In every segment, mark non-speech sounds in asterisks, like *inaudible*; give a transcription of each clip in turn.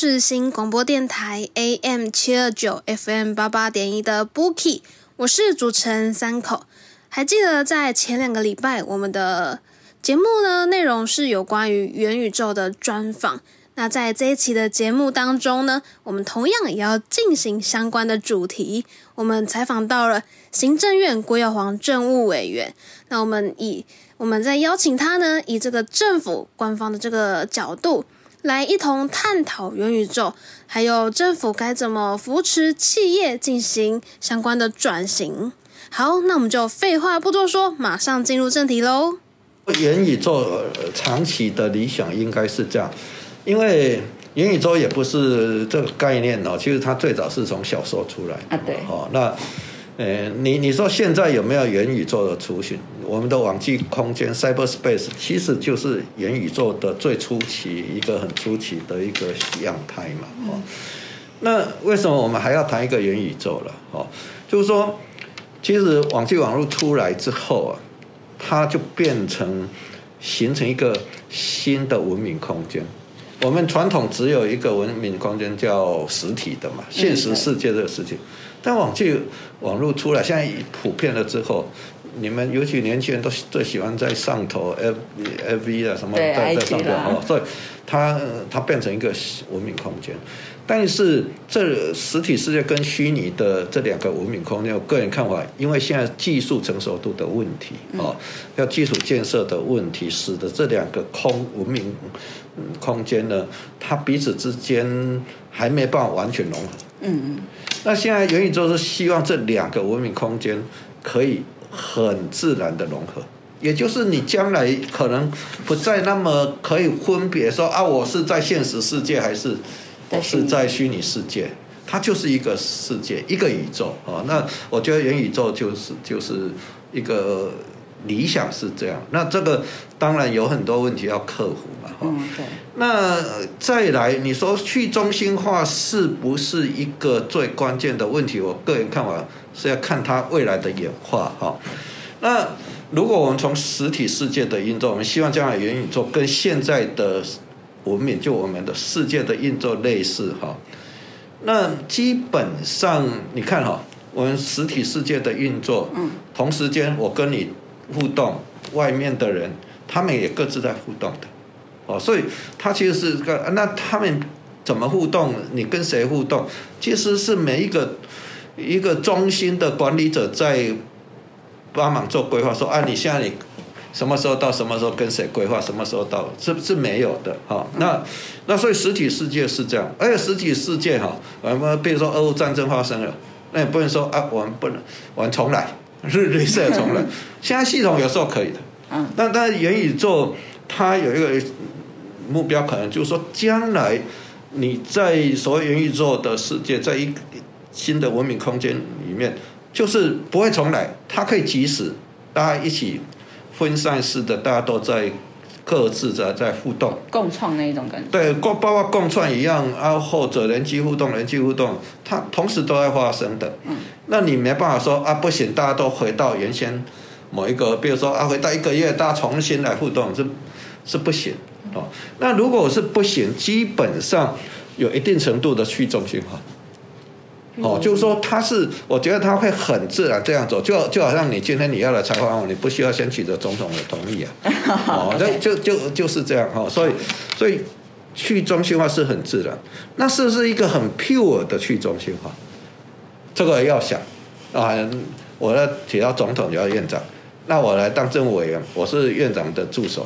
世新广播电台 AM 七二九 FM 八八点一的 Bookie，我是主持人三口。还记得在前两个礼拜，我们的节目呢内容是有关于元宇宙的专访。那在这一期的节目当中呢，我们同样也要进行相关的主题。我们采访到了行政院郭耀煌政务委员。那我们以我们在邀请他呢，以这个政府官方的这个角度。来一同探讨元宇宙，还有政府该怎么扶持企业进行相关的转型。好，那我们就废话不多说，马上进入正题喽。元宇宙呃长期的理想应该是这样，因为元宇宙也不是这个概念哦，其实它最早是从小说出来的啊对哦，那呃，你你说现在有没有元宇宙的雏形？我们的网际空间 （cyberspace） 其实就是元宇宙的最初期一个很初期的一个样态嘛，哦。那为什么我们还要谈一个元宇宙了？哦，就是说，其实网际网络出来之后啊，它就变成形成一个新的文明空间。我们传统只有一个文明空间叫实体的嘛，现实世界这个实体。但网际网络出来，现在普遍了之后，你们尤其年轻人都最喜欢在上头 F F V 啊什么在在上面啦哦，所以它呃它变成一个文明空间。但是这实体世界跟虚拟的这两个文明空间，我个人看法，因为现在技术成熟度的问题哦，要基础建设的问题，使得这两个空文明嗯空间呢，它彼此之间还没办法完全融合。嗯嗯，那现在元宇宙是希望这两个文明空间可以很自然的融合，也就是你将来可能不再那么可以分别说啊，我是在现实世界还是我是在虚拟世界，它就是一个世界，一个宇宙啊。那我觉得元宇宙就是就是一个理想是这样，那这个当然有很多问题要克服嘛，哈、嗯对，那呃再来，你说去中心化是不是一个最关键的问题？我个人看法是要看它未来的演化哈。那如果我们从实体世界的运作，我们希望将来元宇宙跟现在的文明，就我们的世界的运作类似哈。那基本上你看哈，我们实体世界的运作，嗯，同时间我跟你互动，外面的人他们也各自在互动的。哦，所以他其实是个，那他们怎么互动？你跟谁互动？其实是每一个一个中心的管理者在帮忙做规划，说啊，你现在你什么时候到什么时候跟谁规划，什么时候到，是是没有的哈、那那所以实体世界是这样，而且实体世界哈，我们比如说俄乌战争发生了，那也不能说啊，我们不能，我们重来，*laughs* 日日色重来。现在系统有时候可以的，嗯，但但是元宇宙它有一个目标，可能就是说，将来你在所谓元宇宙的世界，在一个新的文明空间里面，就是不会重来，它可以即时大家一起分散式的，大家都在各自的在互动。共创那一种感觉。对，共包括共创一样啊，或者人机互动、人机互动，它同时都在发生的。嗯，那你没办法说啊，不行，大家都回到原先某一个，比如说啊，回到一个月，大家重新来互动，是是不行哦。那如果是不行，基本上有一定程度的去中心化。哦，就是说它是，我觉得它会很自然这样走，就就好像你今天你要来采访我，你不需要先取得总统的同意啊，*laughs* 哦，那就就就是这样哈、哦，所以所以去中心化是很自然，那是不是一个很 pure 的去中心化？这个要想啊，我要提到总统，提到院长，那我来当政务委员，我是院长的助手。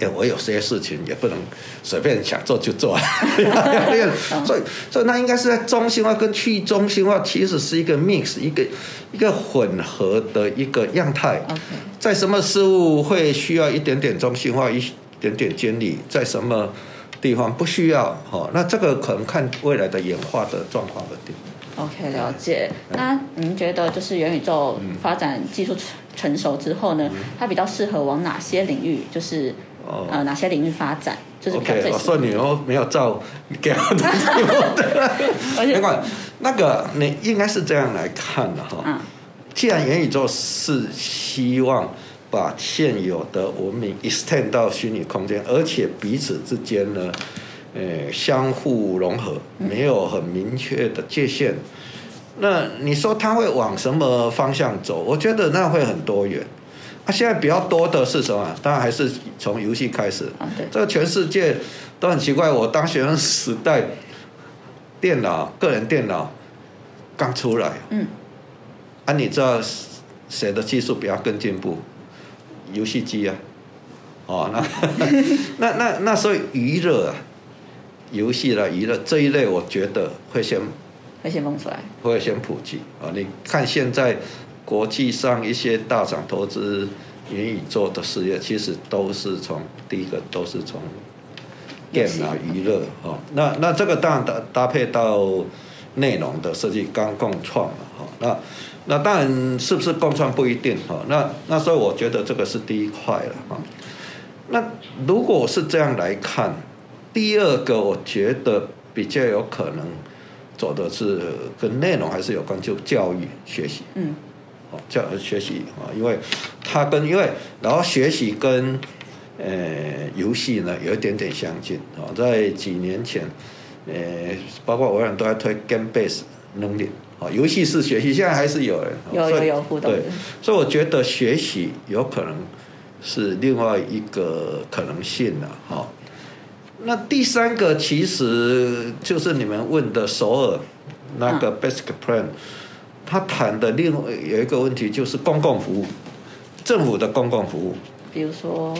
哎，我有些事情也不能随便想做就做，*laughs* 所以所以那应该是在中心化跟去中心化其实是一个 mix，一个一个混合的一个样态。在什么事物会需要一点点中心化，一点点监理，在什么地方不需要？哈，那这个可能看未来的演化的状况而定。OK，了解。那您觉得就是元宇宙发展技术成熟之后呢，它比较适合往哪些领域？就是呃哪些领域发展？就是 OK，我说你哦没有照给我的，*laughs* 而且那个你应该是这样来看的哈。嗯。既然元宇宙是希望把现有的文明 extend 到虚拟空间，而且彼此之间呢？呃，相互融合，没有很明确的界限。那你说它会往什么方向走？我觉得那会很多元。啊，现在比较多的是什么？当然还是从游戏开始。啊，对。这个全世界都很奇怪。我当学生时代，电脑个人电脑刚出来。嗯。啊，你知道谁的技术比较更进步？游戏机啊。哦，那 *laughs* 那那那时候娱乐啊。游戏啦、娱乐这一类，我觉得会先会先蹦出来，会先普及啊！你看现在国际上一些大厂投资元宇宙的事业，其实都是从第一个都是从电脑娱乐哈。那那这个当然搭搭配到内容的设计，刚共创嘛哈。那那当然是不是共创不一定哈。那那所以我觉得这个是第一块了哈。那如果是这样来看。第二个，我觉得比较有可能走的是跟内容还是有关，就教育学习。嗯，好，教学习啊，因为它跟因为然后学习跟呃游戏呢有一点点相近。啊，在几年前，呃，包括微软都在推 game base 能力。啊，游戏是学习，现在还是有人。有有有互动，对，所以我觉得学习有可能是另外一个可能性了，哈。那第三个其实就是你们问的首尔那个 basic plan，他谈的另外有一个问题就是公共服务，政府的公共服务，比如说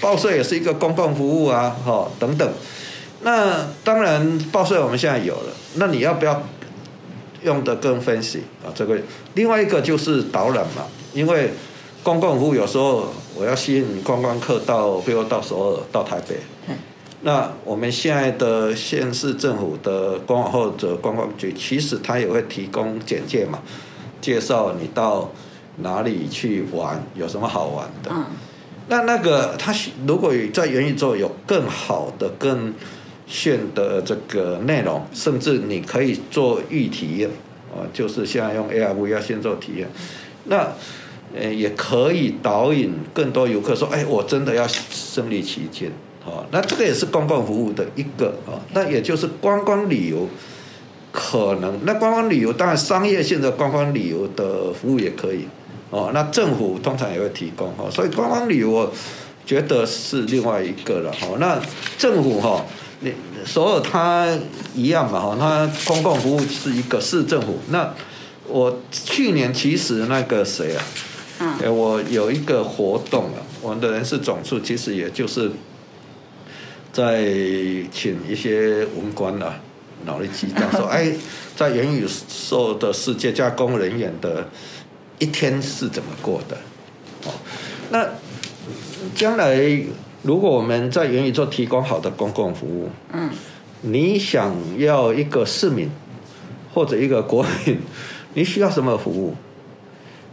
报税也是一个公共服务啊，哈等等。那当然报税我们现在有了，那你要不要用的更分析啊？这个另外一个就是导览嘛，因为公共服务有时候我要吸引观光客到，比如到首尔、到台北。那我们现在的县市政府的官网或者观光局，其实它也会提供简介嘛，介绍你到哪里去玩，有什么好玩的。嗯。那那个它如果在元宇宙有更好的、更炫的这个内容，甚至你可以做预体验啊，就是现在用 AR VR 先做体验，那呃也可以导引更多游客说，哎，我真的要身临其境。哦，那这个也是公共服务的一个哦，那也就是观光旅游可能，那观光旅游当然商业性的观光旅游的服务也可以哦，那政府通常也会提供哦，所以观光旅游我觉得是另外一个了哦。那政府哈，你所有它一样嘛哈，它公共服务是一个市政府。那我去年其实那个谁啊，嗯，我有一个活动啊，我们的人事总处其实也就是。在请一些文官啊，脑力激荡说：“哎，在元宇宙的世界，加工人员的一天是怎么过的？哦，那将来如果我们在元宇宙提供好的公共服务，嗯，你想要一个市民或者一个国民，*laughs* 你需要什么服务？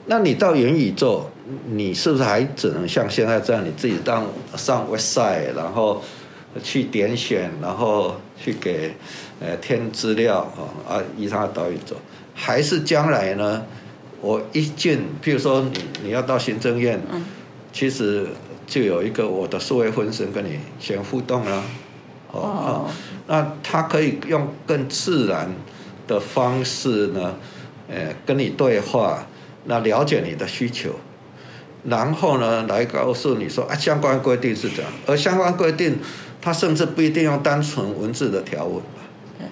那你到元宇宙，你是不是还只能像现在这样，你自己当上 website，然后？”去点选，然后去给呃填资料啊，啊依他的导引走，还是将来呢？我一进，譬如说你你要到行政院，其实就有一个我的数位分身跟你先互动啊，哦，那他可以用更自然的方式呢，呃，跟你对话，那了解你的需求，然后呢来告诉你说啊相关规定是怎样，而相关规定。它甚至不一定用单纯文字的条文吧，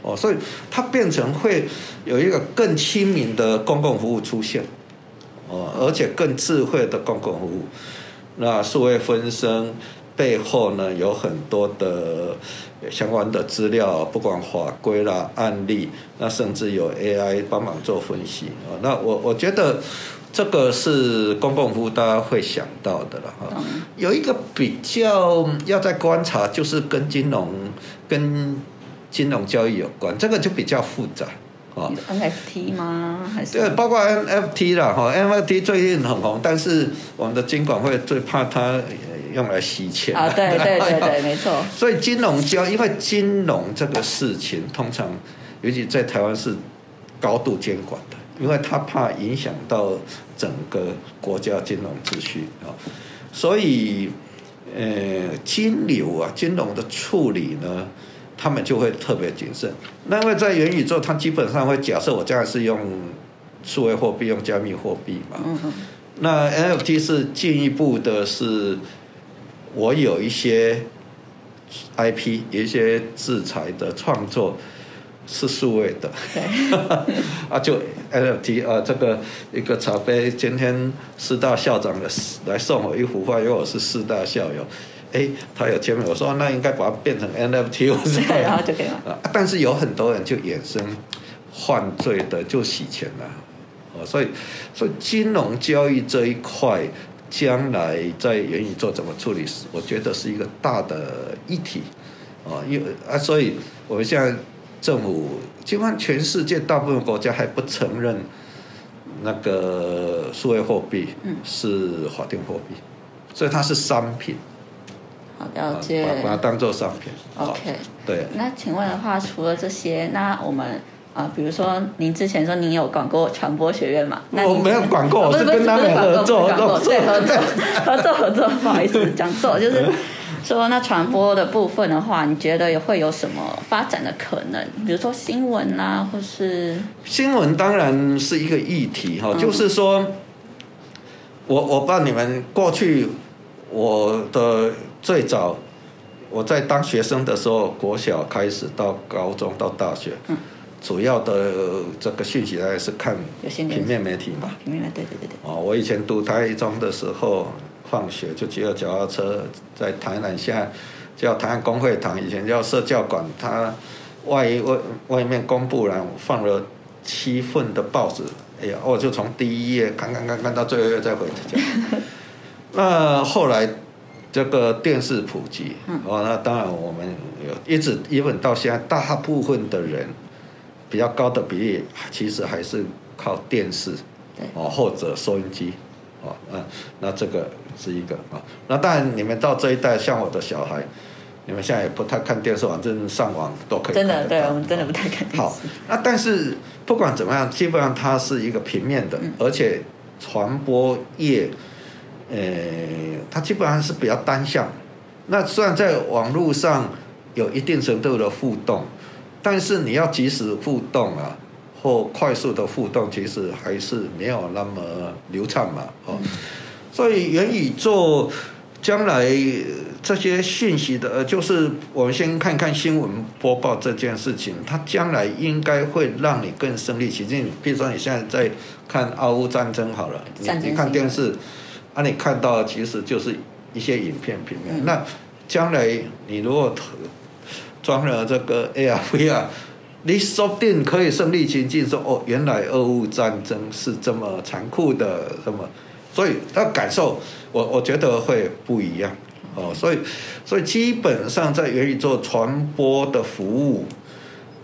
哦，所以它变成会有一个更亲民的公共服务出现，哦，而且更智慧的公共服务，那数位分身背后呢有很多的相关的资料，不管法规啦、案例，那甚至有 AI 帮忙做分析。啊，那我我觉得。这个是公共服务，大家会想到的了哈。有一个比较要在观察，就是跟金融、跟金融交易有关，这个就比较复杂啊。NFT 吗？还是？对，包括 NFT 啦哈，NFT 最近很红，但是我们的金管会最怕它用来洗钱啊。对对对对，*laughs* 没错。所以金融交，因为金融这个事情，通常尤其在台湾是高度监管的。因为他怕影响到整个国家金融秩序啊，所以呃，金流啊，金融的处理呢，他们就会特别谨慎。那因为在元宇宙，它基本上会假设我将来是用数位货币，用加密货币嘛。嗯那 NFT 是进一步的，是我有一些 IP，有一些制裁的创作。是数位的，*laughs* 啊，就 NFT 啊，这个一个茶杯，今天四大校长的来送我一幅画，因为我是四大校友，哎，他有签名，我说那应该把它变成 NFT，我是然后就可以了。啊，但是有很多人就衍生犯罪的，就洗钱了，哦，所以所以金融交易这一块，将来在元宇宙怎么处理，我觉得是一个大的议题，啊，因为啊，所以我们现在。政府基本上全世界大部分国家还不承认那个数位货币是法定货币，所以它是商品。好了解。把它当做商品。OK。对。那请问的话，除了这些，那我们啊，比如说您之前说您有管过传播学院嘛？我没有管过，我是跟他们合作合作合作 *laughs* 合作合作，不好意思 *laughs* 讲错，就是。说那传播的部分的话，你觉得会有什么发展的可能？比如说新闻啊，或是新闻当然是一个议题哈。就是说，我我不知道你们过去我的最早我在当学生的时候，国小开始到高中到大学，嗯，主要的这个讯息还是看平面媒体嘛。平面媒体，对对对对。哦，我以前读台中的时候。放学就骑着脚踏车在台南，现在叫台南工会堂，以前叫社教馆。它外外外面公布栏放了七份的报纸，哎呀，我就从第一页看看看看到最后页再回家。*laughs* 那后来这个电视普及，哦，那当然我们有一直一本到现在，大部分的人比较高的比例，其实还是靠电视，哦或者收音机。哦，嗯，那这个是一个啊，那当然你们到这一代，像我的小孩，你们现在也不太看电视，反正上网都可以。真的，对我们真的不太看电视。好，那但是不管怎么样，基本上它是一个平面的，而且传播业，呃，它基本上是比较单向。那虽然在网络上有一定程度的互动，但是你要及时互动啊。或快速的互动，其实还是没有那么流畅嘛，哦，所以元宇宙将来这些信息的，就是我们先看看新闻播报这件事情，它将来应该会让你更身临其境。比如说你现在在看俄乌战争好了，你你看电视，啊，你看到其实就是一些影片平面。那将来你如果装了这个 AR VR。你说不定可以身临其境，说哦，原来俄乌战争是这么残酷的，什么？所以他感受，我我觉得会不一样哦。所以，所以基本上在元宇宙传播的服务，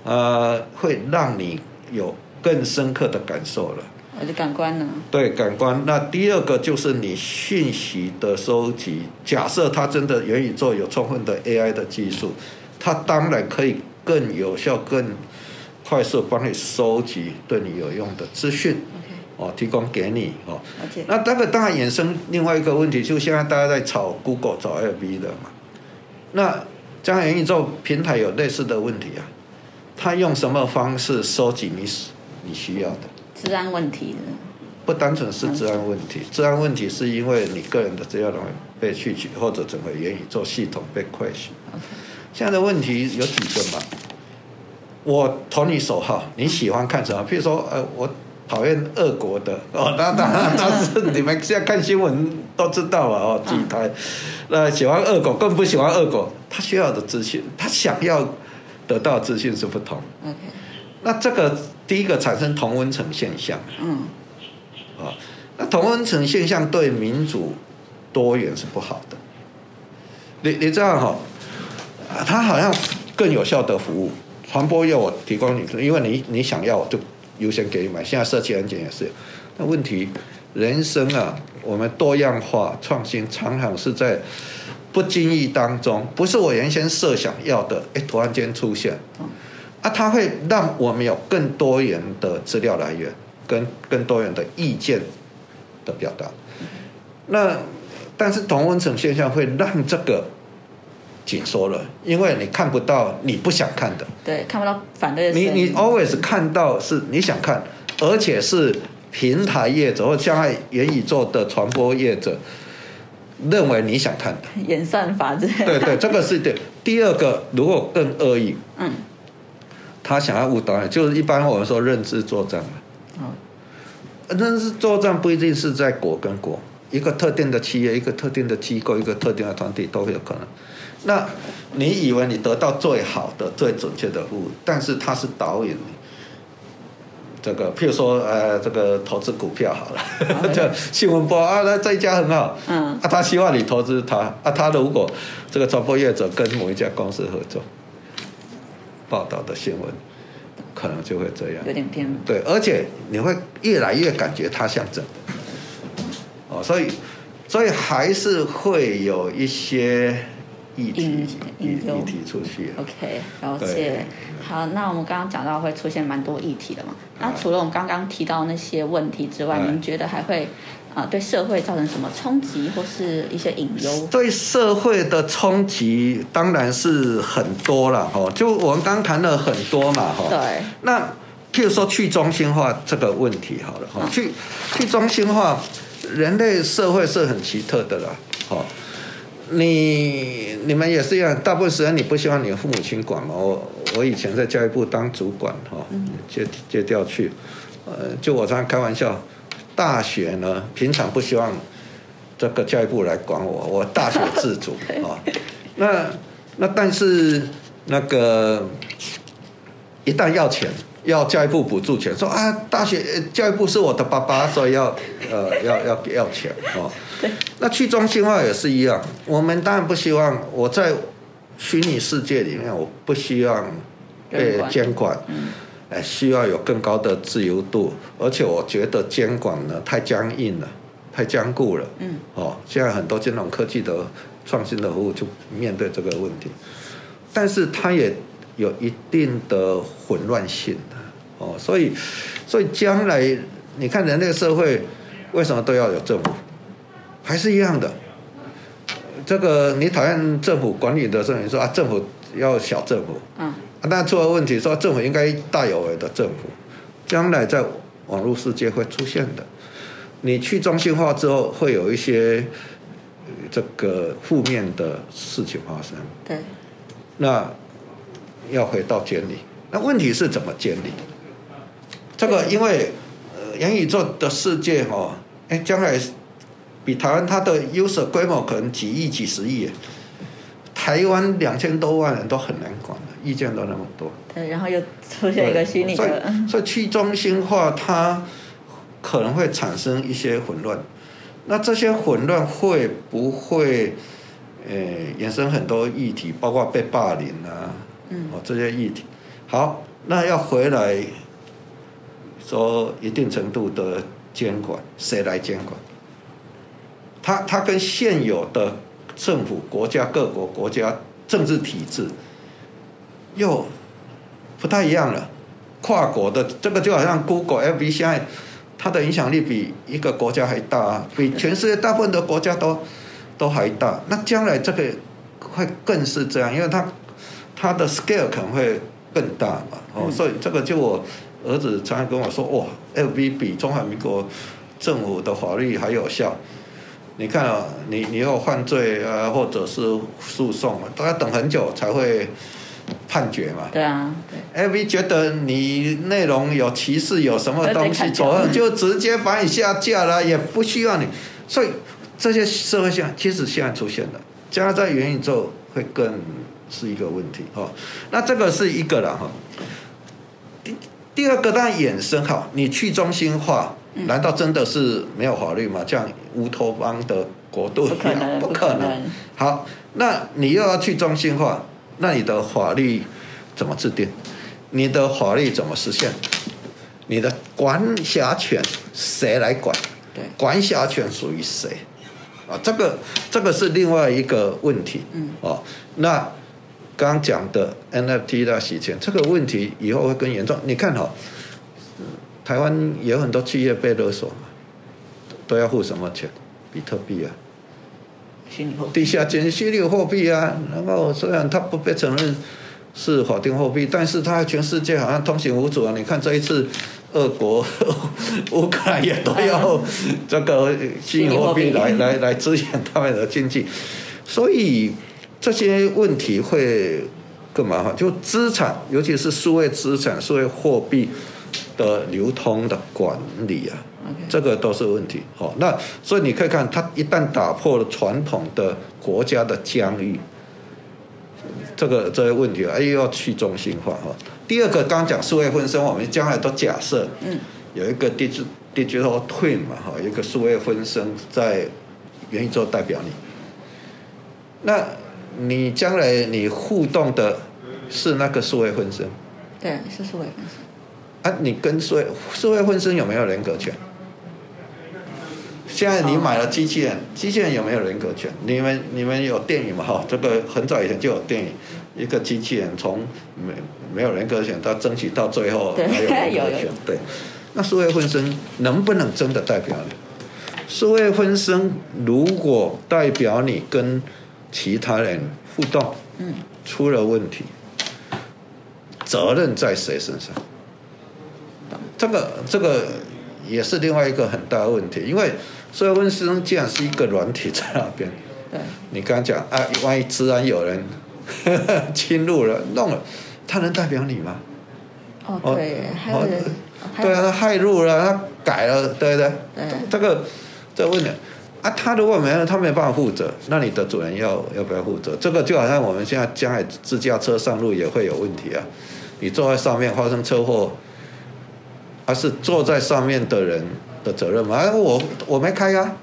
呃，会让你有更深刻的感受了。我的感官呢？对，感官。那第二个就是你讯息的收集。假设它真的元宇宙有充分的 AI 的技术，它当然可以。更有效、更快速帮你收集对你有用的资讯，哦，提供给你哦。那这个当然衍生另外一个问题，就现在大家在炒 Google、炒 L B 的嘛。那将来元宇宙平台有类似的问题啊，他用什么方式收集你你需要的？治安问题不单纯是治安问题，治安问题是因为你个人的资料容易被去取，或者整个元宇宙系统被 crash。现在的问题有几个嘛？我投你手号，你喜欢看什么？譬如说，呃，我讨厌俄国的。哦，那当然，*laughs* 但是你们现在看新闻都知道了哦，几台，那喜欢俄国更不喜欢俄国，他需要的资讯，他想要得到资讯是不同。OK，那这个第一个产生同温层现象。嗯，啊，那同温层现象对民主多元是不好的。你你这样哈、啊，它好像更有效的服务。传播业我提供你，因为你你想要我就优先给你买。现在社区安检也是，那问题人生啊，我们多样化创新常常是在不经意当中，不是我原先设想要的，哎，突然间出现。啊，它会让我们有更多元的资料来源，跟更多元的意见的表达。那但是同温层现象会让这个紧缩了，因为你看不到你不想看的，对，看不到反对的你。你 always 看到是你想看，而且是平台业者或将来元宇宙的传播业者认为你想看的。演算法之类的。对对，这个是对。第二个，如果更恶意，嗯，他想要误导你，就是一般我们说认知作战嘛。哦，认知作战不一定是在国跟国，一个特定的企业、一个特定的机构、一个特定的团体都会有可能。那你以为你得到最好的、最准确的服务，但是它是导引你。这个，譬如说，呃，这个投资股票好了，*laughs* 就新闻播啊，那这一家很好，嗯啊，他希望你投资他，啊，他如果这个传播业者跟某一家公司合作，报道的新闻可能就会这样。有点偏。对，而且你会越来越感觉他像真的，哦，所以所以还是会有一些议题隐议隐忧议题出去。OK，了解。好，那我们刚刚讲到会出现蛮多议题的嘛。那啊除了我们刚刚提到那些问题之外，哎您觉得还会啊、对社会造成什么冲击或是一些隐忧？对社会的冲击当然是很多了哈，就我们刚谈了很多嘛哈。对，那譬如说去中心化这个问题好了哈，去去中心化，人类社会是很奇特的啦，哈。你你们也是一样，大部分时间你不希望你的父母亲管嘛。我我以前在教育部当主管哈，借借调去，呃，就我常常开玩笑，大学呢平常不希望这个教育部来管我，我大学自主 *laughs* 啊。那那但是那个一旦要钱，要教育部补助钱，说啊，大学呃教育部是我的爸爸，所以要呃要要要钱哦。那去中心化也是一样，我们当然不希望我在虚拟世界里面，我不希望被监管。监管，哎，需要有更高的自由度，而且我觉得监管呢太僵硬了，太僵固了，嗯，哦，现在很多金融科技的创新的服务就面对这个问题，但是它也有一定的混乱性的哦，所以所以将来你看人类社会为什么都要有政府，还是一样的。这个你讨厌政府管理的时候，你说啊，政府要小政府，嗯，啊，但出了问题说政府应该大有为的政府，将来在网络世界会出现的。你去中心化之后，会有一些呃这个负面的事情发生。对，那要回到监理，那问题是怎么监理？这个因为呃元宇宙的世界哈、哦，哎，将来比台湾它的 user 规模可能几亿、几十亿耶，台湾两千多万人都很难管了，意见都那么多。对，然后又出现一个虚拟所的，以所以去中心化它可能会产生一些混乱。那这些混乱会不会呃衍生很多议题，包括被霸凌啊，嗯哦这些议题。好，那要回来说一定程度的监管，谁来监管？它它跟现有的政府、国家、各国国家政治体制又不太一样了。跨国的这个就好像 Google、FB 现在它的影响力比一个国家还大啊，比全世界大部分的国家都都还大。那将来这个会更是这样，因为它它的 scale 可能会更大嘛。哦，所以这个就我儿子常常跟我说，哇，FB 比中华民国政府的法律还有效。你看啊，你你要犯罪啊，或者是诉讼，都要等很久才会判决嘛。对啊，对。F B 觉得你内容有歧视，有什么东西错，就直接把你下架了，也不需要你。所以这些社会现象其实现在出现了，加在元宇宙会更是一个问题哈。那这个是一个了哈。第第二个当然衍生哈，你去中心化。难道真的是没有法律吗？像乌托邦的国度一样，不可能。好，那你又要去中心化，那你的法律怎么制定？你的法律怎么实现？你的管辖权谁来管？对，管辖权属于谁？啊，这个这个是另外一个问题。嗯。哦，那刚讲的 NFT 的洗钱这个问题以后会更严重。你看哈。台湾也有很多企业被勒索嘛，都要付什么钱？比特币啊，地下钱、虚拟货币啊。然后虽然它不被承认是法定货币，但是它全世界好像通行无阻啊。你看这一次，俄国、*laughs* 乌克兰也都要这个虚拟货币来来来支援他们的经济，所以这些问题会更麻烦。就资产，尤其是数位资产、数位货币。的流通的管理啊，这个都是问题。好，那所以你可以看，它一旦打破了传统的国家的疆域，这个这些问题啊，又要去中心化哈。第二个，刚讲数位分身，我们将来都假设，嗯，有一个 digital digital twin 嘛，哈，一个数位分身在元宇宙代表你。那你将来你互动的是那个数位分身？对，是数位分身。啊，你跟数位数位分身有没有人格权？现在你买了机器人，机器人有没有人格权？你们你们有电影嘛？哈，这个很早以前就有电影，一个机器人从没没有人格权到争取到最后还有人格权。对，那数位分身能不能真的代表你？数位分身如果代表你跟其他人互动，嗯，出了问题，责任在谁身上？这个这个也是另外一个很大的问题，因为所以温斯既然是一个软体在那边，对，你刚刚讲啊，万一自然有人 *laughs* 侵入了弄了，他能代表你吗？哦，对，还有人，对啊，他害入了，他改了，对不对？对，这个这个问题啊，他如果没了，他没办法负责，那你的主人要要不要负责？这个就好像我们现在将来自驾车上路也会有问题啊，你坐在上面发生车祸。而是坐在上面的人的责任吗？哎，我我没开呀，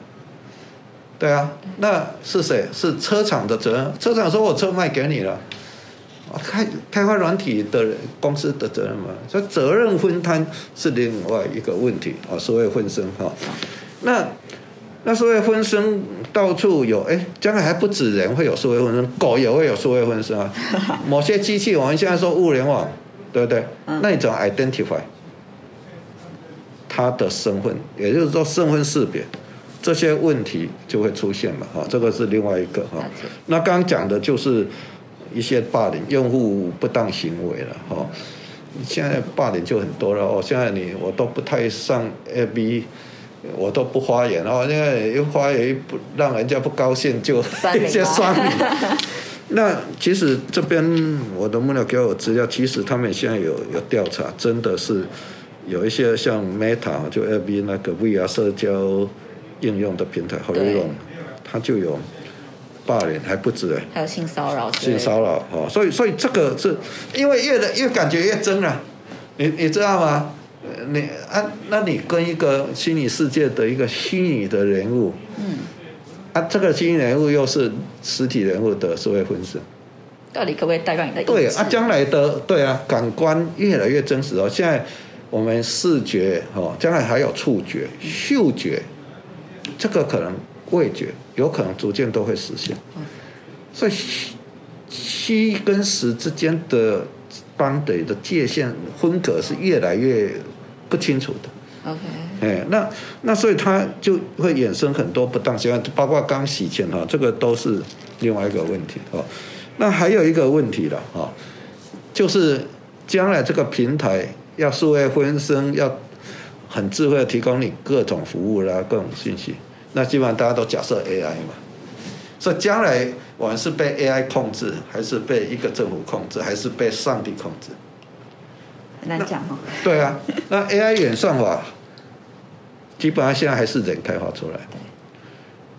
对啊，那是谁？是车厂的责任。车厂说我车卖给你了，开开发软体的公司的责任嘛？所以责任分摊是另外一个问题啊，所谓分身哈。那那所谓分身到处有，哎，将来还不止人会有社会分身，狗也会有社会分身啊。*laughs* 某些机器，我们现在说物联网，对不对？那你怎么 identify？他的身份，也就是说身份识别这些问题就会出现了哈，这个是另外一个哈。那刚刚讲的就是一些霸凌用户不当行为了哈。现在霸凌就很多了哦，现在你我都不太上 A B，我都不发言哦，因为一发言不让人家不高兴就 *laughs* 一些酸民。*laughs* 那其实这边我的幕僚给我资料，其实他们现在有有调查，真的是。有一些像 Meta 就 A B 那个 VR 社交应用的平台 r z o n 它就有霸凌还不止哎，还有性骚扰，性骚扰哦，所以所以这个是因为越来越感觉越真了，你你知道吗？你啊，那你跟一个虚拟世界的一个虚拟的人物，嗯，啊，这个虚拟人物又是实体人物的社会分身，到底可不可以代表你的？对啊，将来的对啊，感官越来越真实哦，现在。我们视觉哦，将来还有触觉、嗅觉，这个可能味觉有可能逐渐都会实现。所以虚跟实之间的邦德的界限分隔是越来越不清楚的。OK，哎，那那所以它就会衍生很多不当行为，包括刚洗钱哈，这个都是另外一个问题哦。那还有一个问题了哈，就是将来这个平台。要数位分身，要很智慧的提供你各种服务啦，各种信息。那基本上大家都假设 AI 嘛。所以将来我们是被 AI 控制，还是被一个政府控制，还是被上帝控制？难讲哦。对啊，那 AI 演算法基本上现在还是人开发出来的。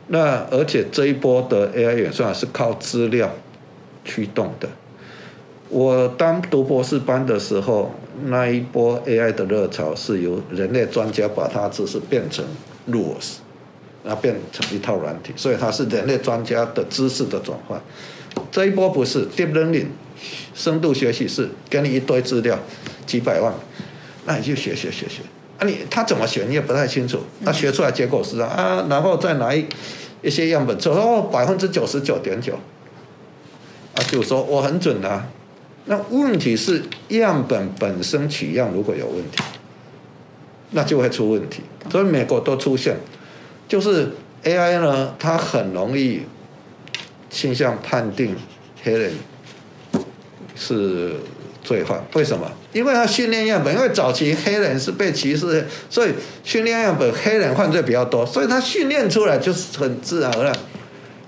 那而且这一波的 AI 演算法是靠资料驱动的。我当读博士班的时候，那一波 AI 的热潮是由人类专家把它知识变成 rules，然后变成一套软体，所以它是人类专家的知识的转换。这一波不是 deep learning，深度学习是给你一堆资料，几百万，那你就学学学学。啊，你他怎么学你也不太清楚，他学出来结果是啊，然后再拿一一些样本，之后哦百分之九十九点九，啊就说我很准啊。那问题是样本本身取样如果有问题，那就会出问题。所以美国都出现，就是 AI 呢，它很容易倾向判定黑人是罪犯。为什么？因为他训练样本，因为早期黑人是被歧视，所以训练样本黑人犯罪比较多，所以他训练出来就是很自然而然，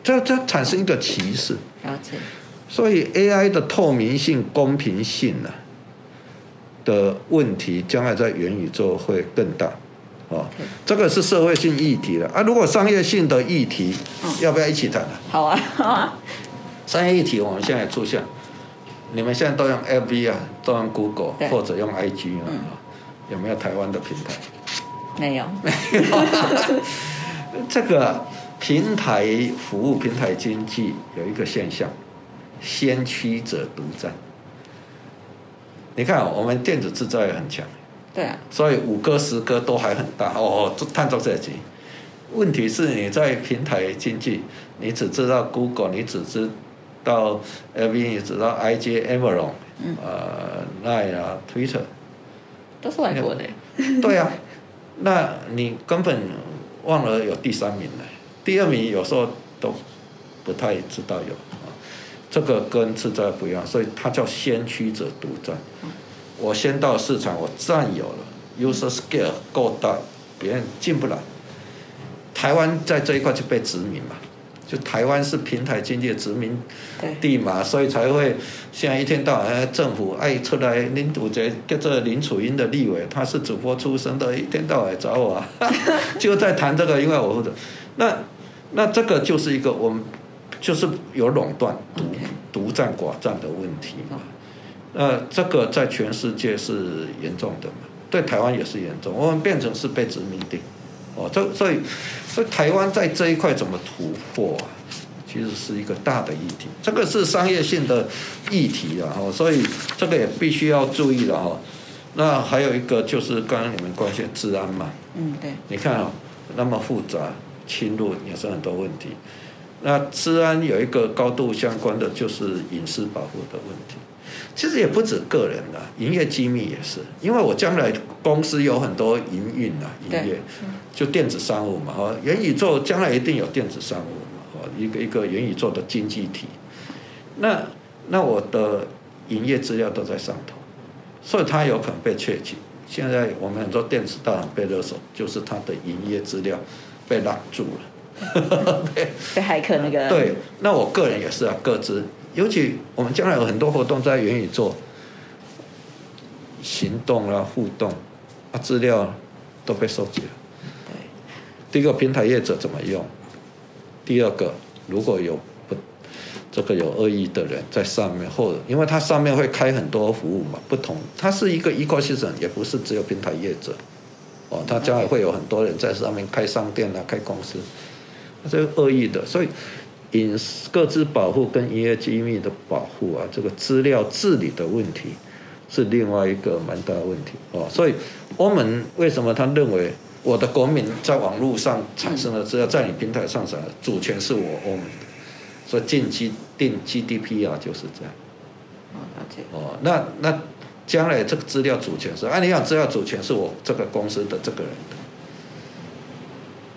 这这产生一个歧视。了解。所以 AI 的透明性、公平性呢的问题，将来在元宇宙会更大，哦，这个是社会性议题了啊。如果商业性的议题，要不要一起谈啊？好啊，好啊。商业议题我们现在出现，你们现在都用 L B 啊，都用 Google 或者用 IG 啊，有没有台湾的平台？没有，没有。这个平台服务、平台经济有一个现象。先驱者独占。你看，我们电子制造也很强，对啊，所以五哥十哥都还很大哦，探照这级。问题是你在平台经济，你只知道 Google，你只知道 L V，你只知道 I J a m a r o n 呃，Line 啊，Twitter，都是外国的。*laughs* 对啊，那你根本忘了有第三名了，第二名有时候都不太知道有。这个跟制造不一样，所以它叫先驱者独占。我先到市场，我占有了，user scale 够大，别人进不来。台湾在这一块就被殖民嘛，就台湾是平台经济的殖民地嘛，所以才会现在一天到晚政府爱出来林主杰叫做林楚英的立委，他是主播出身的，一天到晚找我，*laughs* 就在谈这个，因为我者那那这个就是一个我们。就是有垄断、独独占、寡占的问题嘛？那这个在全世界是严重的嘛？对台湾也是严重，我们变成是被殖民地。哦，这所以，所以台湾在这一块怎么突破啊？其实是一个大的议题，这个是商业性的议题啊！哦，所以这个也必须要注意了哈。那还有一个就是刚刚你们关心治安嘛？嗯，对。你看啊，那么复杂，侵入也是很多问题。那治安有一个高度相关的，就是隐私保护的问题。其实也不止个人的，营业机密也是。因为我将来公司有很多营运啊，营业就电子商务嘛，哈，元宇宙将来一定有电子商务嘛，哈，一个一个元宇宙的经济体。那那我的营业资料都在上头，所以它有可能被窃取。现在我们很多电子大厂被勒索，就是它的营业资料被拦住了。*laughs* 被被骇客那个对，那我个人也是啊，各自。尤其我们将来有很多活动在元宇宙行动啦、互动啊，资料都被收集了。第一个平台业者怎么用？第二个，如果有不这个有恶意的人在上面，或者因为它上面会开很多服务嘛，不同，它是一个 ecosystem，也不是只有平台业者哦，它将来会有很多人在上面开商店啊，开公司。这个恶意的，所以隐私、各自保护跟营业机密的保护啊，这个资料治理的问题是另外一个蛮大的问题哦。所以欧盟为什么他认为我的国民在网络上产生的资料在你平台上产生，主权是我欧盟的，所以近期定 GDP 啊就是这样。哦，了解。哦，那那将来这个资料主权是，按理讲资料主权是我这个公司的这个人的。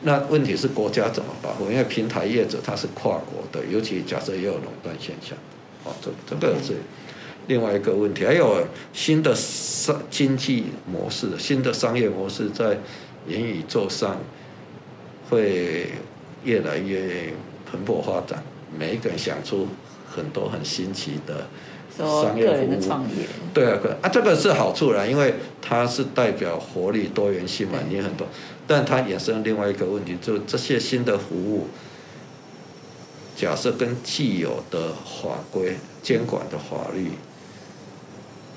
那问题是国家怎么保护？因为平台业者他是跨国的，尤其假设也有垄断现象，哦，这这个是另外一个问题。还有新的商经济模式、新的商业模式在元宇宙上会越来越蓬勃发展，每一个人想出很多很新奇的商业服务。对啊，啊，这个是好处啦，因为它是代表活力、多元性嘛，你很多，但它衍生另外一个问题，就这些新的服务，假设跟既有的法规监管的法律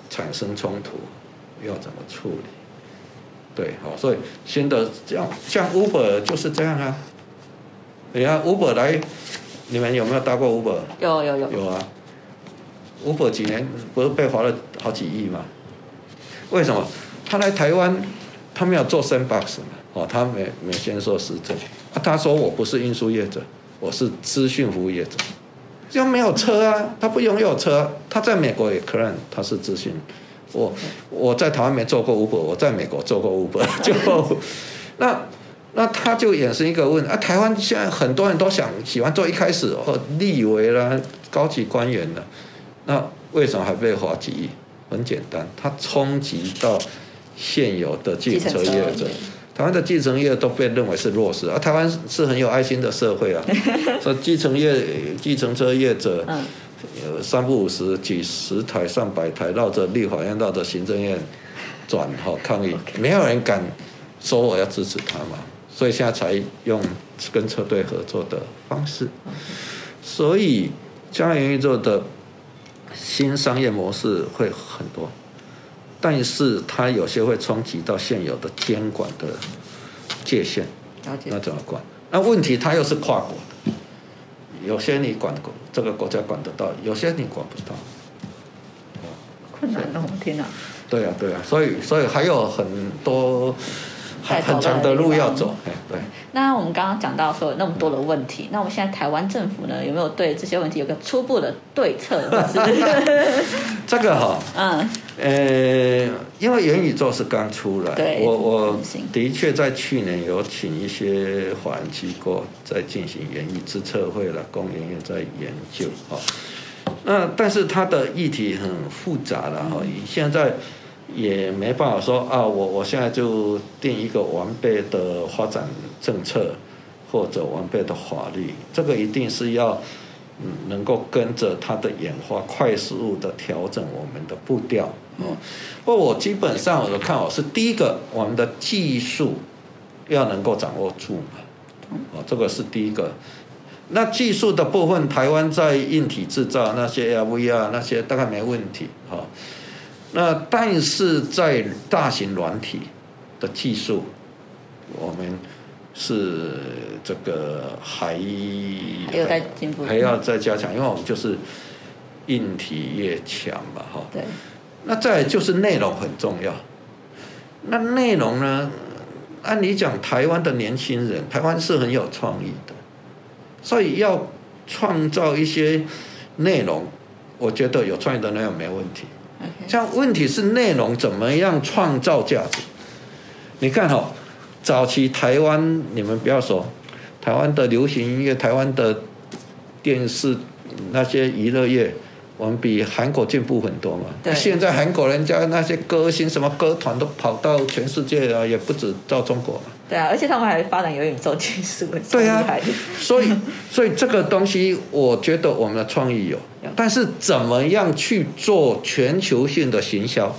产生冲突，要怎么处理？对，好，所以新的像像 Uber 就是这样啊。你看 Uber 来，你们有没有搭过 Uber？有有有。有啊。Uber 几年不是被罚了好几亿吗？为什么？他来台湾，他没有做 Sandbox 嘛？哦，他没没先说实证。啊，他说我不是运输业者，我是资讯服务业者。就没有车啊，他不拥有车，他在美国也 claim 他是资讯。我我在台湾没做过 Uber，我在美国做过 Uber，*laughs* 就那那他就衍生一个问啊，台湾现在很多人都想喜欢做一开始哦，立委啦、高级官员的，那为什么还被罚几亿？很简单，它冲击到现有的计程车业者，台湾的计程业都被认为是弱势，而台湾是很有爱心的社会啊，*laughs* 说计程业、计程车业者。有三不五十几十台上百台绕着立法院绕着行政院转哈抗议，没有人敢说我要支持他嘛，所以现在才用跟车队合作的方式。所以江元宇宙的新商业模式会很多，但是它有些会冲击到现有的监管的界限，那怎么管？那问题它又是跨国的。有些你管过，这个国家管得到，有些你管不到。困难天哪！对啊，对啊，所以，所以还有很多。很长的路要走，对。那我们刚刚讲到说那么多的问题，那我们现在台湾政府呢有没有对这些问题有个初步的对策？*laughs* *laughs* 这个哈，嗯，呃，因为元宇宙是刚出来，我我的确在去年有请一些法人机构在进行元宇智测会了，公园也在研究哈。那但是它的议题很复杂了哈，现在。也没办法说啊，我我现在就定一个完备的发展政策，或者完备的法律，这个一定是要嗯能够跟着它的演化，快速的调整我们的步调哦。不过我基本上我的看法是，第一个，我们的技术要能够掌握住嘛，哦，这个是第一个。那技术的部分，台湾在硬体制造那些 LV 啊那些大概没问题哈。那但是在大型软体的技术，我们是这个还还要再进步，还要再加强，因为我们就是硬体越强嘛，哈。对。那再就是内容很重要。那内容呢？按理讲，台湾的年轻人，台湾是很有创意的，所以要创造一些内容，我觉得有创意的内容没问题。像问题是内容怎么样创造价值？你看哈，早期台湾你们不要说，台湾的流行音乐、台湾的电视那些娱乐业，我们比韩国进步很多嘛。对。现在韩国人家那些歌星、什么歌团都跑到全世界啊，也不止到中国嘛。对啊，而且他们还发展元宇宙技术，对啊，所以，所以这个东西，我觉得我们的创意有，但是怎么样去做全球性的行销，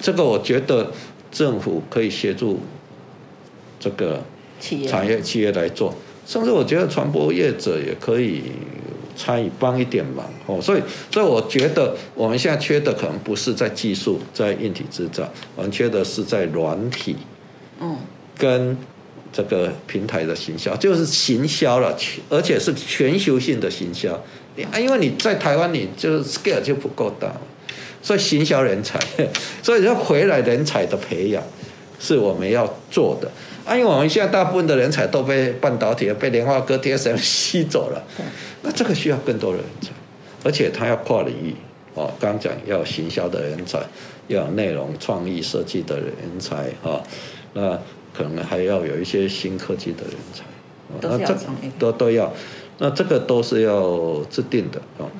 这个我觉得政府可以协助这个产业企业来做，甚至我觉得传播业者也可以参与帮一点忙哦。所以，所以我觉得我们现在缺的可能不是在技术，在硬体制造，我们缺的是在软体，嗯。跟这个平台的行销，就是行销了，而且是全球性的行销。啊，因为你在台湾，你就是 scale 就不够大，所以行销人才，*laughs* 所以要回来人才的培养是我们要做的。啊，因为我们现在大部分的人才都被半导体、被联发科、TSM 吸走了，那这个需要更多的人才，而且他要跨领域。哦，刚讲要行销的人才，要内容创意设计的人才，哈，那。可能还要有一些新科技的人才，那这都都要，那这个都是要制定的啊。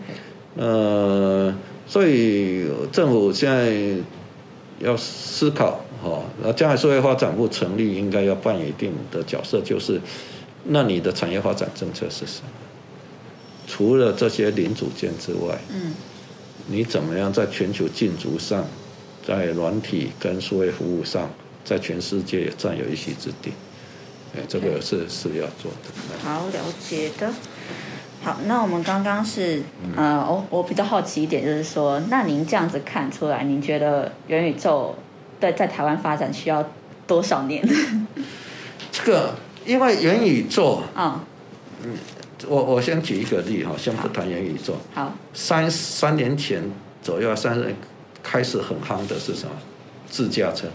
呃，所以政府现在要思考哈，那将来社会发展部成立应该要扮演一定的角色，就是那你的产业发展政策是什么？除了这些零组件之外，嗯，你怎么样在全球竞逐上，在软体跟数位服务上，在全世界也占有一席之地？哎，这个是是要做的。好了解的。好，那我们刚刚是呃，我我比较好奇一点，就是说，那您这样子看出来，您觉得元宇宙在在台湾发展需要多少年？*laughs* 这个因为元宇宙，啊、我我先举一个例哈，先不谈元宇宙。好，三三年前左右，三年开始很夯的是什么？自驾车。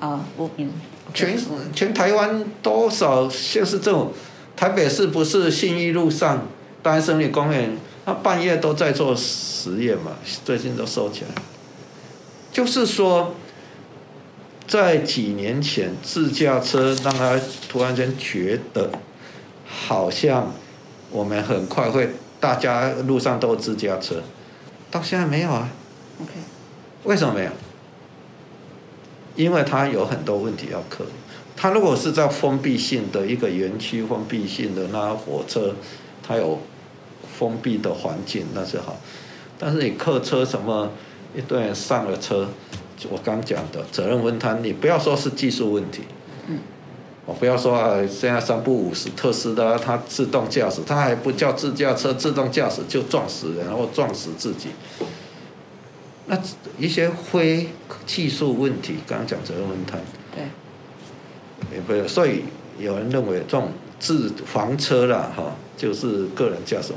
啊、我嗯，全全台湾多少像是这种？台北市不是信义路上大安森林公园，他半夜都在做实验嘛，最近都收起来。就是说，在几年前，自驾车让他突然间觉得，好像我们很快会大家路上都有自驾车，到现在没有啊。OK，为什么没有？因为它有很多问题要克。它如果是在封闭性的一个园区、封闭性的那火车，它有封闭的环境那是好。但是你客车什么一堆人上了车，我刚讲的责任分摊，你不要说是技术问题，嗯，我不要说啊，现在三不五时，特斯拉它自动驾驶，它还不叫自驾车，自动驾驶就撞死人，然后撞死自己。那一些非技术问题，刚刚讲责任分摊，对，也不是，所以有人认为这种自房车啦，哈，就是个人驾驶，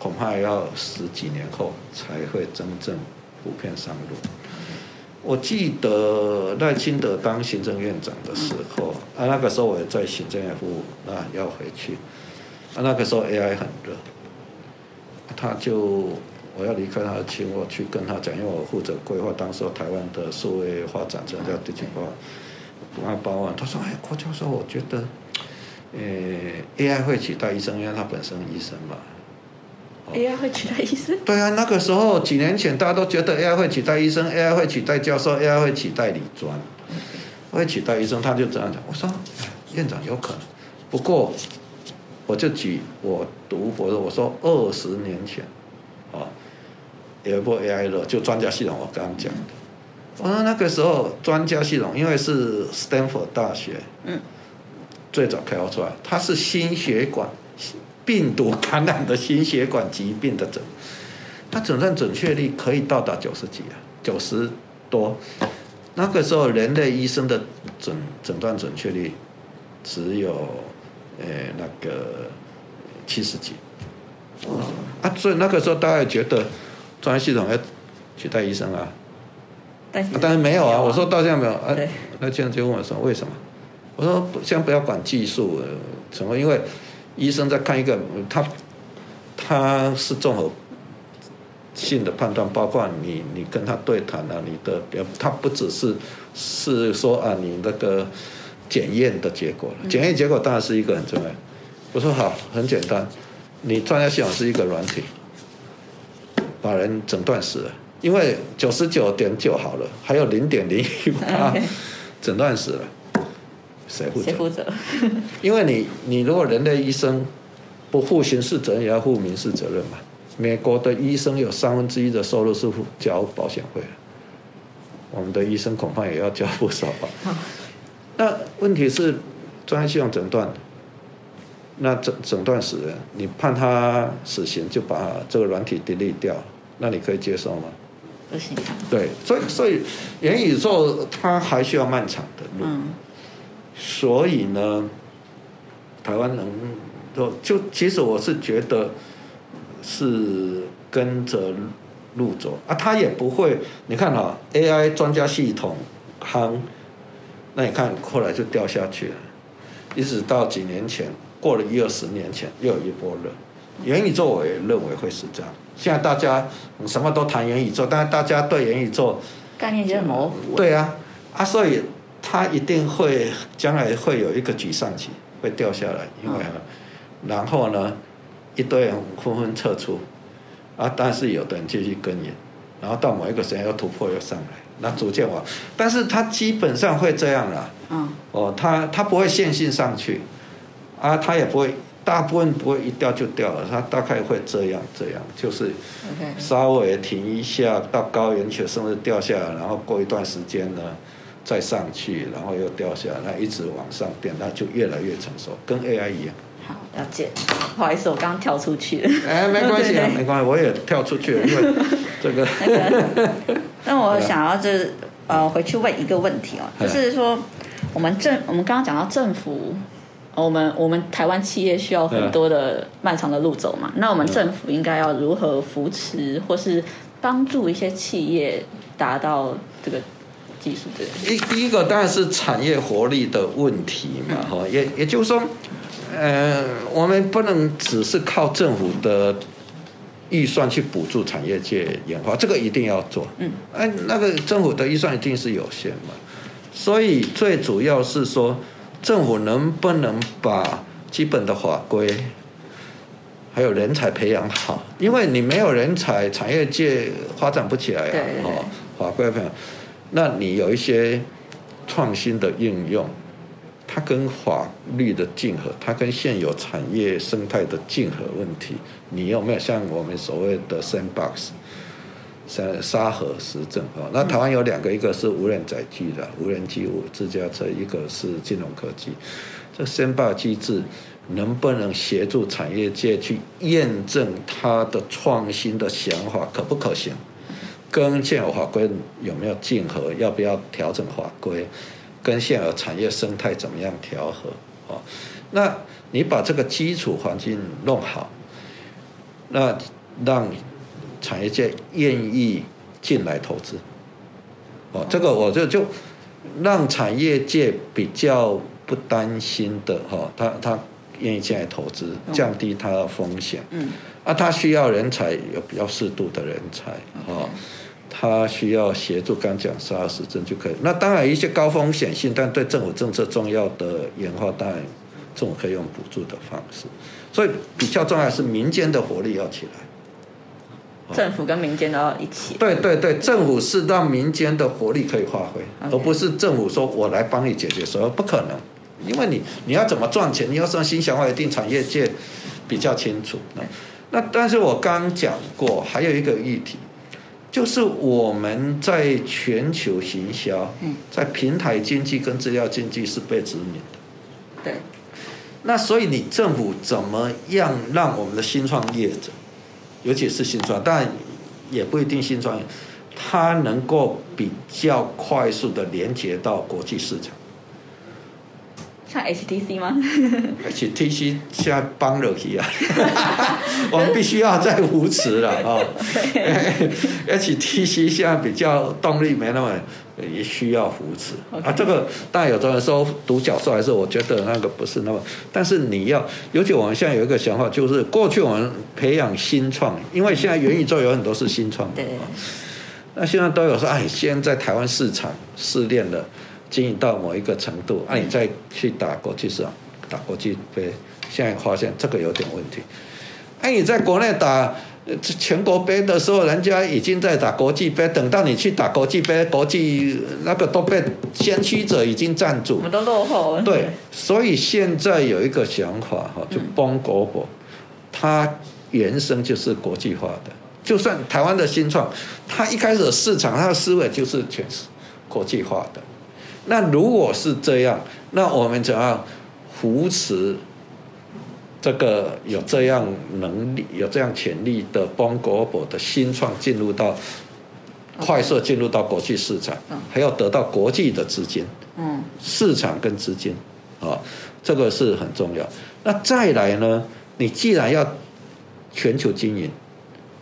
恐怕要十几年后才会真正普遍上路。我记得赖清德当行政院长的时候，啊，那个时候我也在行政院服务，那要回去，啊，那个时候 AI 很热，他就我要离开他，请我去跟他讲，因为我负责规划当时候台湾的数位发展，这叫第几包，不按包啊。他说：“哎，郭教授，我觉得，呃，AI 会取代医生，因为他本身医生嘛。” AI 会取代医生？对啊，那个时候几年前大家都觉得 AI 会取代医生，AI 会取代教授，AI 会取代理专，会取代医生，他就这样讲。我说，哎院长有可能，不过我就举我读博的，我说二十年前，啊，有一波 AI 了，就专家系统，我刚刚讲的。我说那个时候专家系统，因为是 Stanford 大学，嗯，最早开发出来，它是心血管病毒感染的心血管疾病的诊，它诊断准确率可以到达九十几啊，九十多。那个时候人类医生的诊诊断准确率只有呃那个七十几。啊，所以那个时候大家觉得专业系统要取代医生啊，但是、啊但是没有啊，我说到现在没有啊，那这样就问我说为什么？我说先不要管技术，呃什么，因为医生在看一个他他是综合性的判断，包括你你跟他对谈啊，你的表他不只是是说啊你那个检验的结果了，检验结果当然是一个很重要。我说好，很简单，你专家系统是一个软体，把人诊断死了，因为九十九点九好了，还有零点零一八 *laughs* 诊断死了，谁负责谁？负责？*laughs* 因为你你如果人类医生不负刑事责任，也要负民事责任嘛。美国的医生有三分之一的收入是付交保险费的，我们的医生恐怕也要交不少吧。*laughs* 那问题是专业系统诊断，那整整段死人，你判他死刑就把这个软体 delete 掉，那你可以接受吗？不行啊。对，所以所以元宇宙它还需要漫长的路。嗯，所以呢，台湾能就就其实我是觉得是跟着路走啊，他也不会，你看哈、AI 专家系统夯，那你看后来就掉下去了，一直到几年前，过了一二十年前又有一波热，元宇宙我也认为会是这样。现在大家嗯什么都谈元宇宙，但是大家对元宇宙概念有点模糊。对啊，啊，所以它一定会将来会有一个沮丧期，会掉下来，因为、然后呢，一堆人纷纷撤出，啊，但是有的人继续耕耘，然后到某一个时间又突破又上来，那逐渐往，但是它基本上会这样啦。嗯，哦，它它不会线性上去，啊，它也不会，大部分不会一掉就掉了，它大概会这样这样，就是。稍微停一下，到高原球甚至掉下来，然后过一段时间呢，再上去，然后又掉下来，那一直往上变，那就越来越成熟，跟 AI 一样。好，了解。不好意思，我刚刚跳出去了。哎，没关系啊，没关系，我也跳出去了，因为 *laughs* 这个那个，那我 *laughs* 想要就是呃回去问一个问题哦，嗯就是说我们政我们刚刚讲到政府，呃我们我们台湾企业需要很多的漫长的路走嘛，那我们政府应该要如何扶持或是帮助一些企业达到这个技术？这个？一第一个当然是产业活力的问题嘛，哈，也也就是说，呃，我们不能只是靠政府的预算去补助产业界研发，这个一定要做。嗯，哎，那个政府的预算一定是有限嘛，所以最主要是说，政府能不能把基本的法规还有人才培养好，因为你没有人才，产业界发展不起来啊。对对对哦，法规培养，那你有一些创新的应用，它跟法律的竞合，它跟现有产业生态的竞合问题，你有没有像我们所谓的 sandbox？沙沙河实证啊，那台湾有两个，一个是无人载具的无人机务自驾车，一个是金融科技。这申报机制能不能协助产业界去验证它的创新的想法可不可行？跟现有法规有没有竞合？要不要调整法规？跟现有产业生态怎么样调和？哦，那你把这个基础环境弄好，那让产业界愿意进来投资。哦，这个我就就让产业界比较不担心的哈，他他愿意进来投资，降低他的风险。嗯，啊，他需要人才，有比较适度的人才哦。他需要协助，刚讲沙实证就可以。那当然一些高风险性，但对政府政策重要的研发，当然政府可以用补助的方式。所以比较重要的是民间的活力要起来。政府跟民间都要一起。对对对，政府是让民间的活力可以发挥而不是政府说我来帮你解决所有，不可能，因为你你要怎么赚钱，你要上新想法，一定产业界比较清楚。那那但是我刚刚讲过，还有一个议题，就是我们在全球行销，嗯在平台经济跟资料经济是被殖民的。对，那所以你政府怎么样让我们的新创业者，尤其是新创，但也不一定新创，它能够比较快速的连接到国际市场。像 HTC 吗？HTC 现在帮了去啊，*laughs* 我们必须要再扶持了啊、HTC 现在比较动力没那么，也需要扶持。啊。这个当然有的人说独角兽，还是我觉得那个不是那么，但是你要，尤其我们现在有一个想法，就是过去我们培养新创，因为现在元宇宙有很多是新创，对，那现在都有说，哎，现在台湾市场试炼了，经营到某一个程度，啊，你再去打国际市场，打国际杯，现在发现这个有点问题。哎，你在国内打呃全国杯的时候，人家已经在打国际杯，等到你去打国际杯，国际那个都被先驱者已经占住我。们都落后了。对，所以现在有一个想法哈，就帮国博，它原生就是国际化的。就算台湾的新创，它一开始的市场，它的思维就是全是国际化的。那如果是这样，那我们怎样扶持这个有这样能力、有这样潜力的帮国博的新创进入到快速进入到国际市场嗯，还要得到国际的资金。嗯，市场跟资金，啊，这个是很重要。那再来呢，你既然要全球经营，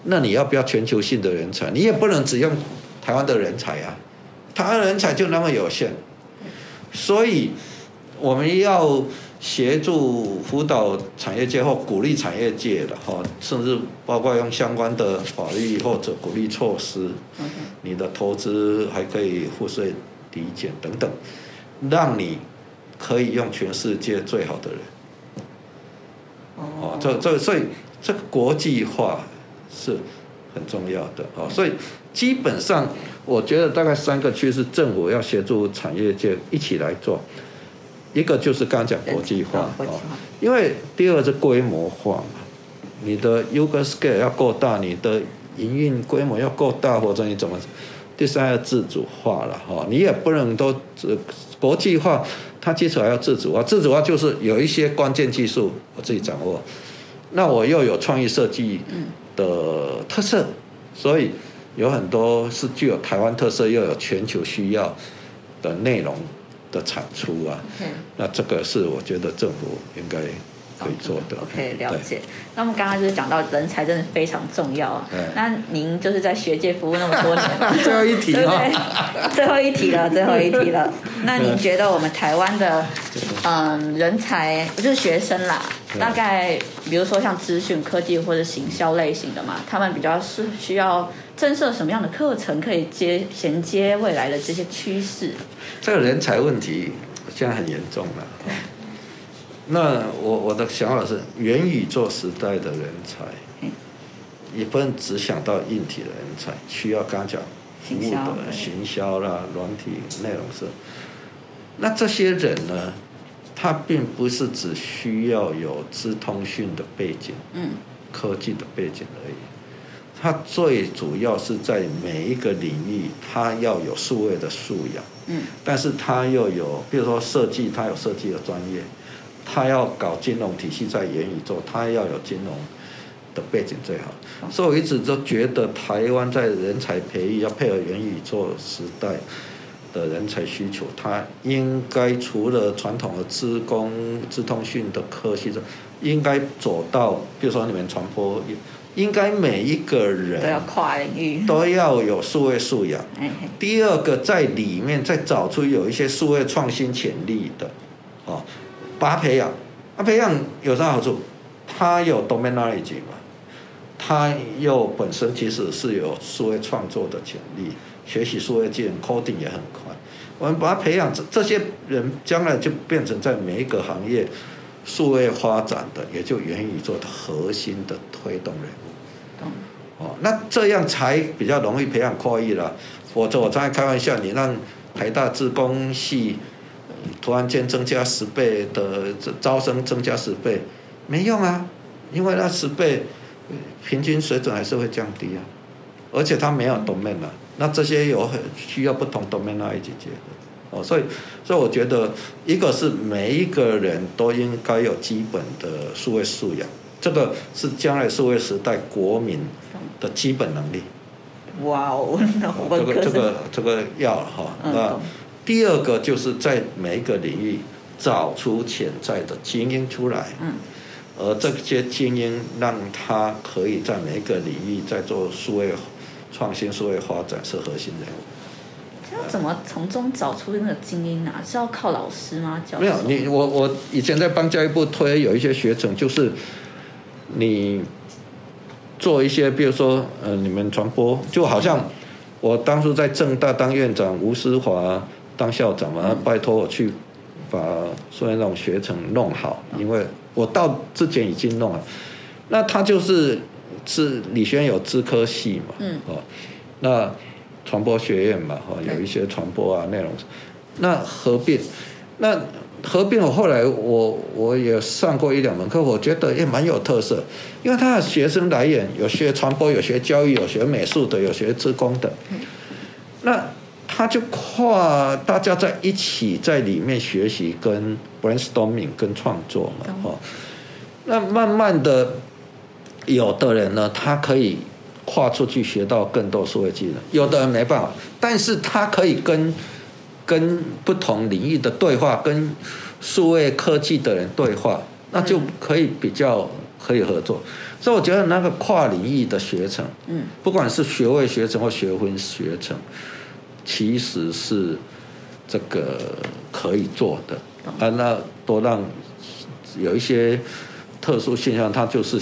那你要不要全球性的人才？你也不能只用台湾的人才啊，台湾人才就那么有限，所以我们要协助辅导产业界或鼓励产业界的哈，甚至包括用相关的法律或者鼓励措施，你的投资还可以赋税抵减等等，让你可以用全世界最好的人。哦，这这所以这个国际化是很重要的哦，所以基本上我觉得大概三个趋势，政府要协助产业界一起来做。一个就是刚刚讲国际化哦，国际化哦，因为第二是规模化嘛，你的 user scale 要够大，你的营运规模要够大，或者你怎么？第三要自主化了哈，你也不能都呃国际化，它基础还要自主化。自主化就是有一些关键技术我自己掌握，那我又有创意设计的特色，所以有很多是具有台湾特色又有全球需要的内容的产出啊。那这个是我觉得政府应该可以做的。OK，了解。那我们刚刚就是讲到人才真的非常重要啊。那您就是在学界服务那么多年，*laughs* 最后一题对不哈对？最后一题了，最后一题了。*laughs* 那您觉得我们台湾的嗯人才，就是学生啦，对大概比如说像资讯科技或者行销类型的嘛，他们比较是需要增设什么样的课程，可以接衔接未来的这些趋势？这个人才问题现在很严重了。哦那我我的想法是，元宇宙时代的人才嗯，也不能只想到硬体的人才，需要刚刚讲服务行销的行销啦、软体内容是。那这些人呢，他并不是只需要有资通讯的背景，嗯，科技的背景而已。它最主要是在每一个领域，它要有数位的素养，嗯，但是它又有，比如说设计，它有设计的专业，它要搞金融体系在元宇宙，它要有金融的背景最好。所以我一直都觉得台湾在人才培育要配合元宇宙时代的人才需求，他应该除了传统的资工、资通讯的科系之外，应该走到，比如说你们传播，应该每一个人都要跨领域。都要有数位素养。第二个，在里面再找出有一些数位创新潜力的，哦，把它培养。那、培养有啥好处？他有 domain knowledge 嘛，他又本身其实是有数位创作的潜力，学习数位技能 coding 也很快。我们把它培养，这这些人将来就变成在每一个行业数位发展的，也就元宇宙的核心的推动人物。懂哦，那这样才比较容易培养跨域了。否则我常常开玩笑，你让台大自工系呃突然间增加十倍的招生增加十倍，没用啊，因为那十倍呃平均水准还是会降低啊，而且他没有 domain 啊，那这些有很需要不同 domain 来一起结合。哦，所以，所以我觉得，一个是每一个人都应该有基本的数位素养，这个是将来数位时代国民的基本能力。哇哦，这个这个这个要哈。那第二个就是在每一个领域找出潜在的精英出来，嗯，而这些精英让他可以在每一个领域在做数位创新、社会发展是核心人物。要怎么从中找出那个精英啊？是要靠老师吗？教没有你，我我以前在帮教育部推有一些学程，就是你做一些，比如说呃，你们传播，就好像我当初在正大当院长，吴思华当校长嘛，拜托我去把所有那种学程弄好，因为我到之前已经弄了，那他就是是李轩有资科系嘛，嗯。哦，那传播学院嘛，哈，对。有一些传播啊内容，那合并，那合并我后来我我也上过一两门课，我觉得也蛮有特色，因为他的学生来源有学传播，有学教育，有学美术的，有学职工的，嗯。那他就跨大家在一起在里面学习跟 brainstorming 跟创作嘛，懂。哦，那慢慢的，有的人呢，他可以跨出去学到更多数位技能，有的人没办法，但是他可以跟跟不同领域的对话，跟数位科技的人对话，那就可以比较可以合作。所以我觉得那个跨领域的学程，嗯，不管是学位学程或学分学程，其实是这个可以做的啊，那多让有一些特殊现象，它就是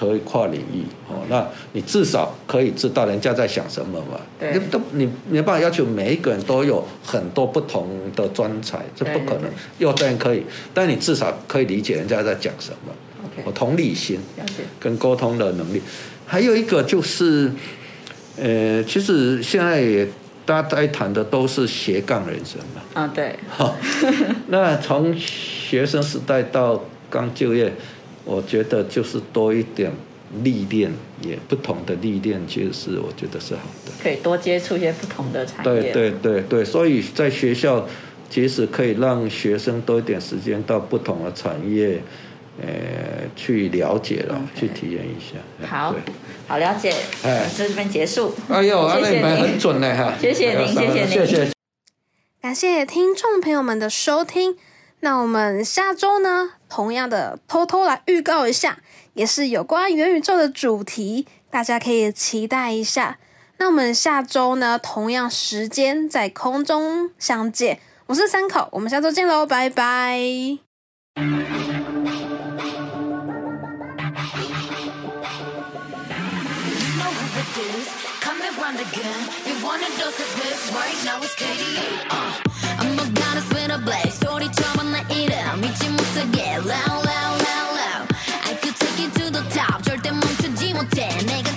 可以跨领域哦。那你至少可以知道人家在想什么嘛。对你都你没办法要求每一个人都有很多不同的专才，这不可能对对对。有的人可以，但你至少可以理解人家在讲什么。OK，哦，同理心。跟沟通的能力，还有一个就是，呃，其实现在也大家在谈的都是斜杠人生嘛。啊，对，好，那从学生时代到刚就业，我觉得就是多一点历练，也不同的历练，其实是我觉得是好的。可以多接触一些不同的产业。对对对对，所以在学校其实可以让学生多一点时间到不同的产业，呃，去了解了去体验一下。哎好，好了解，哎这边结束。哎呦，谢谢那你们您很准呢哈。谢谢您谢谢您谢谢。感谢听众朋友们的收听。那我们下周呢，同样的，偷偷来预告一下，也是有关元宇宙的主题，大家可以期待一下。那我们下周呢，同样时间在空中相见。我是三口，我们下周见喽，拜拜。 I'm a goddess with a blaze. 소리처럼 나 이름 잊지 못하게 loud loud loud loud. I could take you to the top. 절대 멈추지 못해. 내가